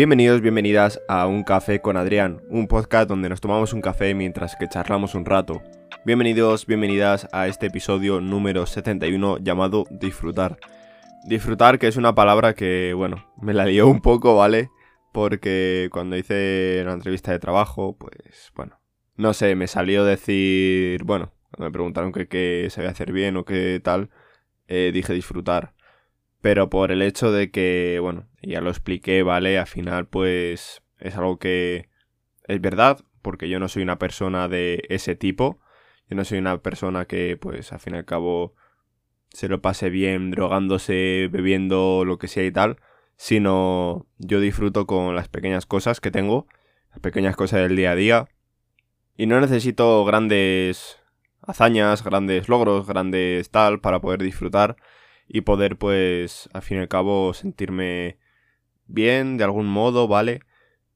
Bienvenidos, bienvenidas a Un Café con Adrián, un podcast donde nos tomamos un café mientras que charlamos un rato. Bienvenidos, bienvenidas a este episodio número 71 llamado Disfrutar. Disfrutar, que es una palabra que, bueno, me la dio un poco, ¿vale? Porque cuando hice la entrevista de trabajo, pues, bueno, no sé, me salió decir, bueno, cuando me preguntaron qué que sabía hacer bien o qué tal, eh, dije disfrutar. Pero por el hecho de que, bueno, ya lo expliqué, ¿vale? Al final, pues, es algo que es verdad, porque yo no soy una persona de ese tipo. Yo no soy una persona que, pues, al fin y al cabo, se lo pase bien drogándose, bebiendo, lo que sea y tal. Sino yo disfruto con las pequeñas cosas que tengo, las pequeñas cosas del día a día. Y no necesito grandes hazañas, grandes logros, grandes tal, para poder disfrutar y poder pues al fin y al cabo sentirme bien de algún modo, ¿vale?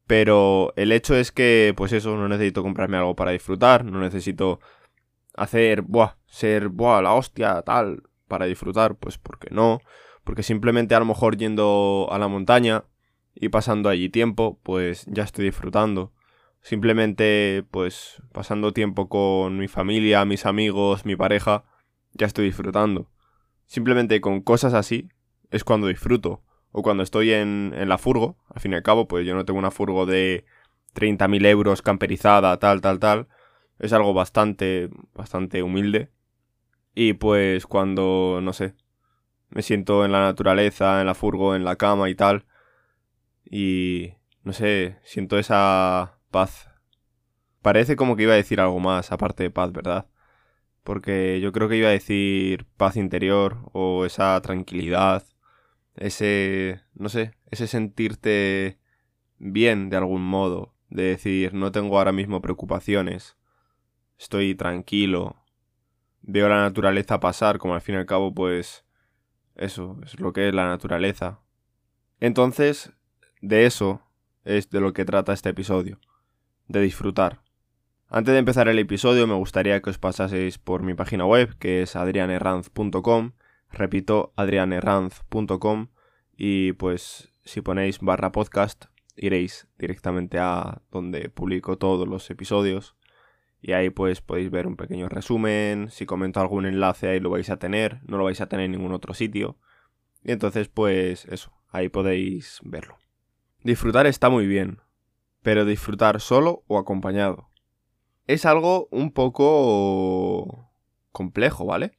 Pero el hecho es que pues eso, no necesito comprarme algo para disfrutar, no necesito hacer, buah, ser, buah, la hostia, tal, para disfrutar, pues porque no, porque simplemente a lo mejor yendo a la montaña y pasando allí tiempo, pues ya estoy disfrutando. Simplemente pues pasando tiempo con mi familia, mis amigos, mi pareja, ya estoy disfrutando. Simplemente con cosas así es cuando disfruto. O cuando estoy en, en la furgo, al fin y al cabo, pues yo no tengo una furgo de 30.000 euros camperizada, tal, tal, tal. Es algo bastante, bastante humilde. Y pues cuando, no sé, me siento en la naturaleza, en la furgo, en la cama y tal. Y, no sé, siento esa paz. Parece como que iba a decir algo más aparte de paz, ¿verdad? Porque yo creo que iba a decir paz interior o esa tranquilidad, ese, no sé, ese sentirte bien de algún modo, de decir, no tengo ahora mismo preocupaciones, estoy tranquilo, veo la naturaleza pasar, como al fin y al cabo, pues eso es lo que es la naturaleza. Entonces, de eso es de lo que trata este episodio, de disfrutar. Antes de empezar el episodio me gustaría que os pasaseis por mi página web que es adrianerranz.com, repito adrianerranz.com y pues si ponéis barra podcast iréis directamente a donde publico todos los episodios. Y ahí pues podéis ver un pequeño resumen, si comento algún enlace ahí lo vais a tener, no lo vais a tener en ningún otro sitio. Y entonces pues eso, ahí podéis verlo. Disfrutar está muy bien, pero disfrutar solo o acompañado es algo un poco complejo, ¿vale?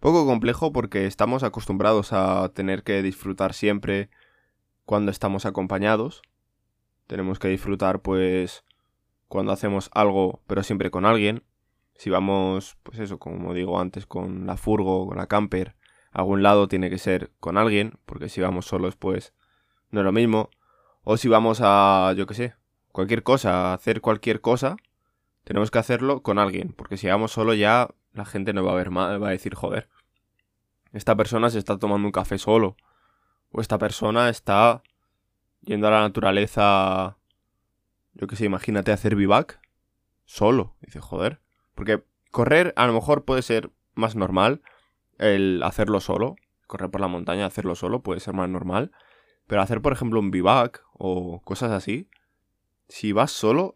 Poco complejo porque estamos acostumbrados a tener que disfrutar siempre cuando estamos acompañados. Tenemos que disfrutar pues cuando hacemos algo pero siempre con alguien. Si vamos, pues eso, como digo antes, con la furgo, con la camper, a algún lado tiene que ser con alguien, porque si vamos solos pues no es lo mismo. O si vamos a, yo qué sé, cualquier cosa, hacer cualquier cosa, tenemos que hacerlo con alguien, porque si vamos solo ya la gente no va a ver mal, va a decir, joder, esta persona se está tomando un café solo, o esta persona está yendo a la naturaleza, yo que sé, imagínate hacer vivac solo, dice, joder, porque correr a lo mejor puede ser más normal, el hacerlo solo, correr por la montaña, hacerlo solo puede ser más normal, pero hacer por ejemplo un vivac o cosas así, si vas solo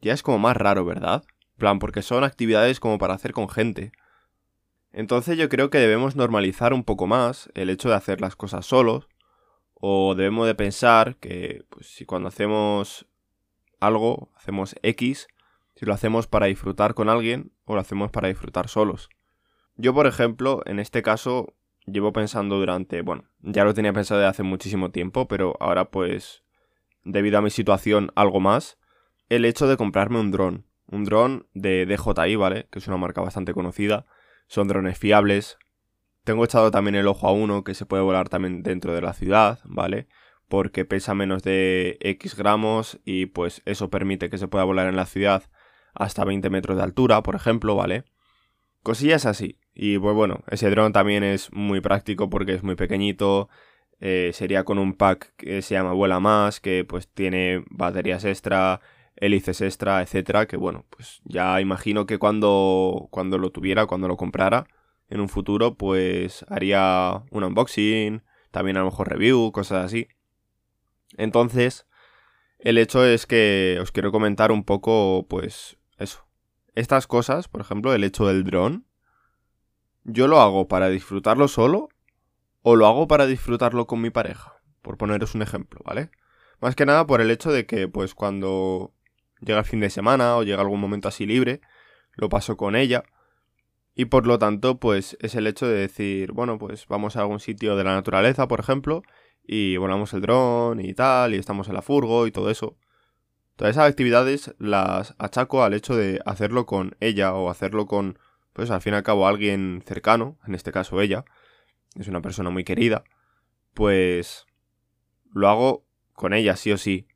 ya es como más raro, ¿verdad? plan, porque son actividades como para hacer con gente. Entonces yo creo que debemos normalizar un poco más el hecho de hacer las cosas solos, o debemos de pensar que pues, si cuando hacemos algo, hacemos X, si lo hacemos para disfrutar con alguien o lo hacemos para disfrutar solos. Yo, por ejemplo, en este caso, llevo pensando durante, bueno, ya lo tenía pensado de hace muchísimo tiempo, pero ahora pues, debido a mi situación, algo más, el hecho de comprarme un dron. Un dron de DJI, ¿vale? Que es una marca bastante conocida. Son drones fiables. Tengo echado también el ojo a uno que se puede volar también dentro de la ciudad, ¿vale? Porque pesa menos de X gramos y pues eso permite que se pueda volar en la ciudad hasta 20 metros de altura, por ejemplo, ¿vale? Cosillas así. Y pues bueno, ese dron también es muy práctico porque es muy pequeñito. Eh, sería con un pack que se llama Vuela Más, que pues tiene baterías extra, hélices extra, etcétera, que bueno, pues ya imagino que cuando, cuando lo tuviera, cuando lo comprara en un futuro, pues haría un unboxing, también a lo mejor review, cosas así. Entonces, el hecho es que os quiero comentar un poco, pues, eso. Estas cosas, por ejemplo, el hecho del dron, yo lo hago para disfrutarlo solo o lo hago para disfrutarlo con mi pareja, por poneros un ejemplo, ¿vale? Más que nada por el hecho de que, pues, cuando llega el fin de semana o llega algún momento así libre, lo paso con ella. Y por lo tanto, pues es el hecho de decir, bueno, pues vamos a algún sitio de la naturaleza, por ejemplo, y volamos el dron y tal, y estamos en la furgo y todo eso. Todas esas actividades las achaco al hecho de hacerlo con ella o hacerlo con, pues al fin y al cabo, alguien cercano, en este caso ella, es una persona muy querida, pues lo hago con ella sí o sí.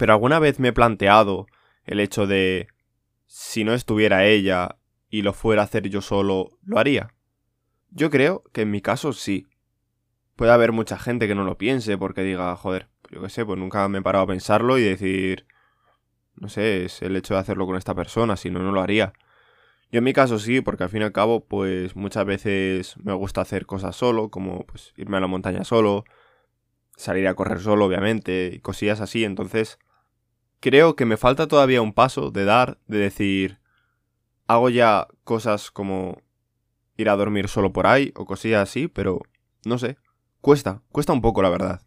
Pero alguna vez me he planteado el hecho de si no estuviera ella y lo fuera a hacer yo solo, ¿lo haría? Yo creo que en mi caso sí. Puede haber mucha gente que no lo piense porque diga, joder, yo qué sé, pues nunca me he parado a pensarlo y decir, no sé, es el hecho de hacerlo con esta persona, si no, no lo haría. Yo en mi caso sí, porque al fin y al cabo, pues muchas veces me gusta hacer cosas solo, como pues irme a la montaña solo, salir a correr solo, obviamente, y cosillas así, entonces creo que me falta todavía un paso de dar, de decir, hago ya cosas como ir a dormir solo por ahí o cosillas así, pero no sé, cuesta, cuesta un poco la verdad.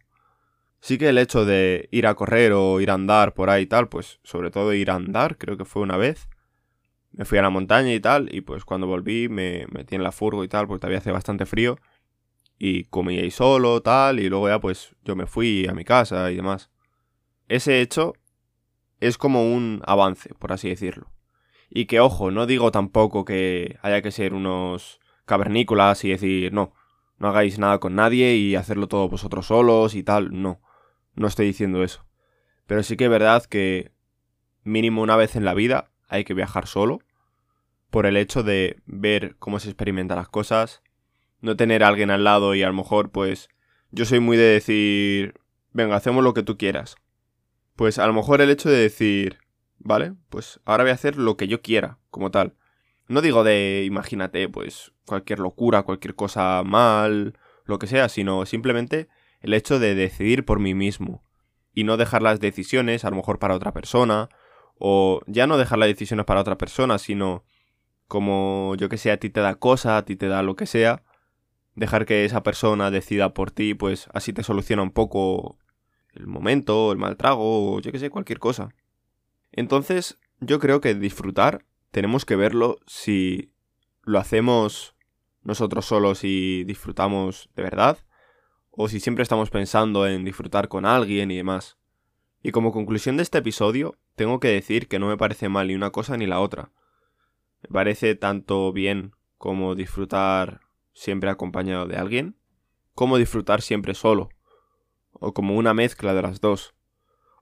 Sí que el hecho de ir a correr o ir a andar por ahí y tal, pues sobre todo ir a andar, creo que fue una vez. Me fui a la montaña y tal, y pues cuando volví me metí en la furgo y tal, porque todavía hace bastante frío. Y comí ahí solo, tal, y luego ya pues yo me fui a mi casa y demás. Ese hecho es como un avance, por así decirlo. Y que, ojo, no digo tampoco que haya que ser unos cavernícolas y decir, no, no hagáis nada con nadie y hacerlo todo vosotros solos y tal, no, no estoy diciendo eso. Pero sí que es verdad que mínimo una vez en la vida hay que viajar solo, por el hecho de ver cómo se experimentan las cosas, no tener a alguien al lado y a lo mejor pues yo soy muy de decir, venga, hacemos lo que tú quieras. Pues a lo mejor el hecho de decir, vale, pues ahora voy a hacer lo que yo quiera, como tal. No digo de, imagínate, pues cualquier locura, cualquier cosa mal, lo que sea, sino simplemente el hecho de decidir por mí mismo. Y no dejar las decisiones a lo mejor para otra persona, o ya no dejar las decisiones para otra persona, sino como yo que sé, a ti te da cosa, a ti te da lo que sea, dejar que esa persona decida por ti, pues así te soluciona un poco el momento, el mal trago, o yo que sé, cualquier cosa. Entonces, yo creo que disfrutar tenemos que verlo si lo hacemos nosotros solos y disfrutamos de verdad, o si siempre estamos pensando en disfrutar con alguien y demás. Y como conclusión de este episodio, tengo que decir que no me parece mal ni una cosa ni la otra. Me parece tanto bien como disfrutar siempre acompañado de alguien, como disfrutar siempre solo o como una mezcla de las dos.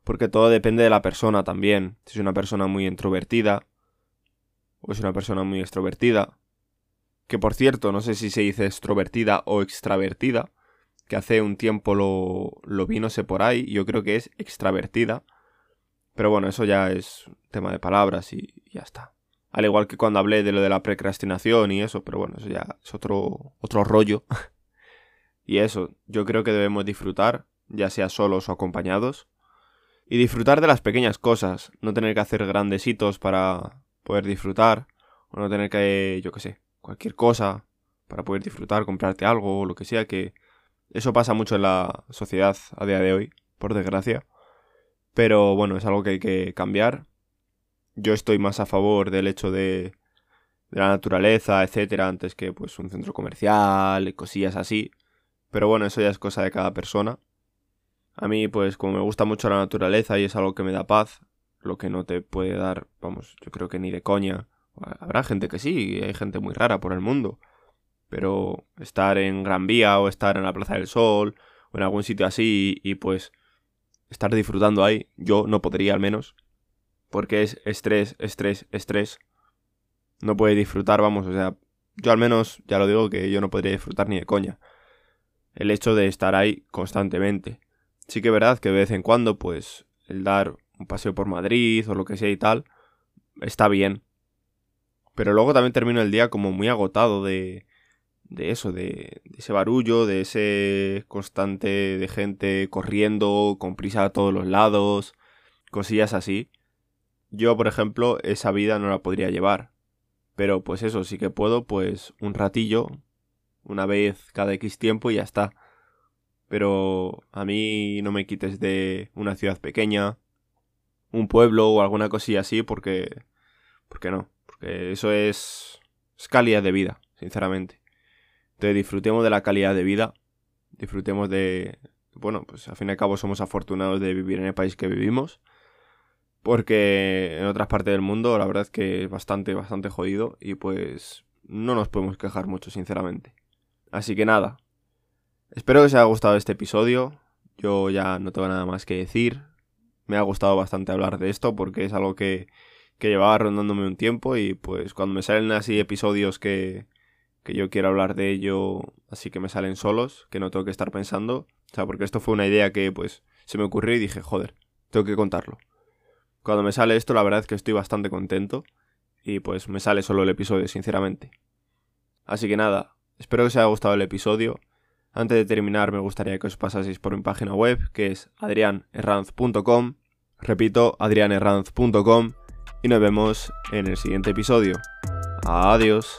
Porque todo depende de la persona también. Si es una persona muy introvertida o es una persona muy extrovertida. Que por cierto, no sé si se dice extrovertida o extravertida. Que hace un tiempo lo, lo vi, no sé por ahí. Yo creo que es extravertida. Pero bueno, eso ya es tema de palabras y ya está. Al igual que cuando hablé de lo de la precrastinación y eso, pero bueno, eso ya es otro, otro rollo. y eso, yo creo que debemos disfrutar ya sea solos o acompañados, y disfrutar de las pequeñas cosas, no tener que hacer grandes hitos para poder disfrutar, o no tener que, yo qué sé, cualquier cosa para poder disfrutar, comprarte algo o lo que sea, que eso pasa mucho en la sociedad a día de hoy, por desgracia. Pero bueno, es algo que hay que cambiar. Yo estoy más a favor del hecho de, de la naturaleza, etcétera, antes que pues un centro comercial y cosillas así. Pero bueno, eso ya es cosa de cada persona. A mí, pues, como me gusta mucho la naturaleza y es algo que me da paz, lo que no te puede dar, vamos, yo creo que ni de coña. Habrá gente que sí, hay gente muy rara por el mundo. Pero estar en Gran Vía o estar en la Plaza del Sol o en algún sitio así y, pues estar disfrutando ahí, yo no podría al menos. Porque es estrés, estrés, estrés. No puede disfrutar, vamos, o sea, yo al menos ya lo digo que yo no podría disfrutar ni de coña. El hecho de estar ahí constantemente. Sí que es verdad que de vez en cuando, pues, el dar un paseo por Madrid o lo que sea y tal, está bien. Pero luego también termino el día como muy agotado de, de eso, de, ese barullo, de ese constante de gente corriendo con prisa a todos los lados, cosillas así. Yo, por ejemplo, esa vida no la podría llevar. Pero pues eso, sí que puedo, pues un ratillo, una vez cada X tiempo y ya está. Pero a mí no me quites de una ciudad pequeña, un pueblo o alguna cosilla así porque... Porque no, porque eso es, es calidad de vida, sinceramente. Entonces disfrutemos de la calidad de vida, disfrutemos de... Bueno, pues al fin y al cabo somos afortunados de vivir en el país que vivimos. Porque en otras partes del mundo la verdad es que es bastante, bastante jodido y pues no nos podemos quejar mucho, sinceramente. Así que nada, espero que os haya gustado este episodio. Yo ya no tengo nada más que decir. Me ha gustado bastante hablar de esto porque es algo que, que llevaba rondándome un tiempo y pues cuando me salen así episodios que, que yo quiero hablar de ello, así que me salen solos, que no tengo que estar pensando. O sea, porque esto fue una idea que pues se me ocurrió y dije, joder, tengo que contarlo. Cuando me sale esto, la verdad es que estoy bastante contento y pues me sale solo el episodio, sinceramente. Así que nada, espero que os haya gustado el episodio. Antes de terminar, me gustaría que os pasaseis por mi página web, que es adrianerranz.com. Repito, adrianerranz.com. Y nos vemos en el siguiente episodio. Adiós.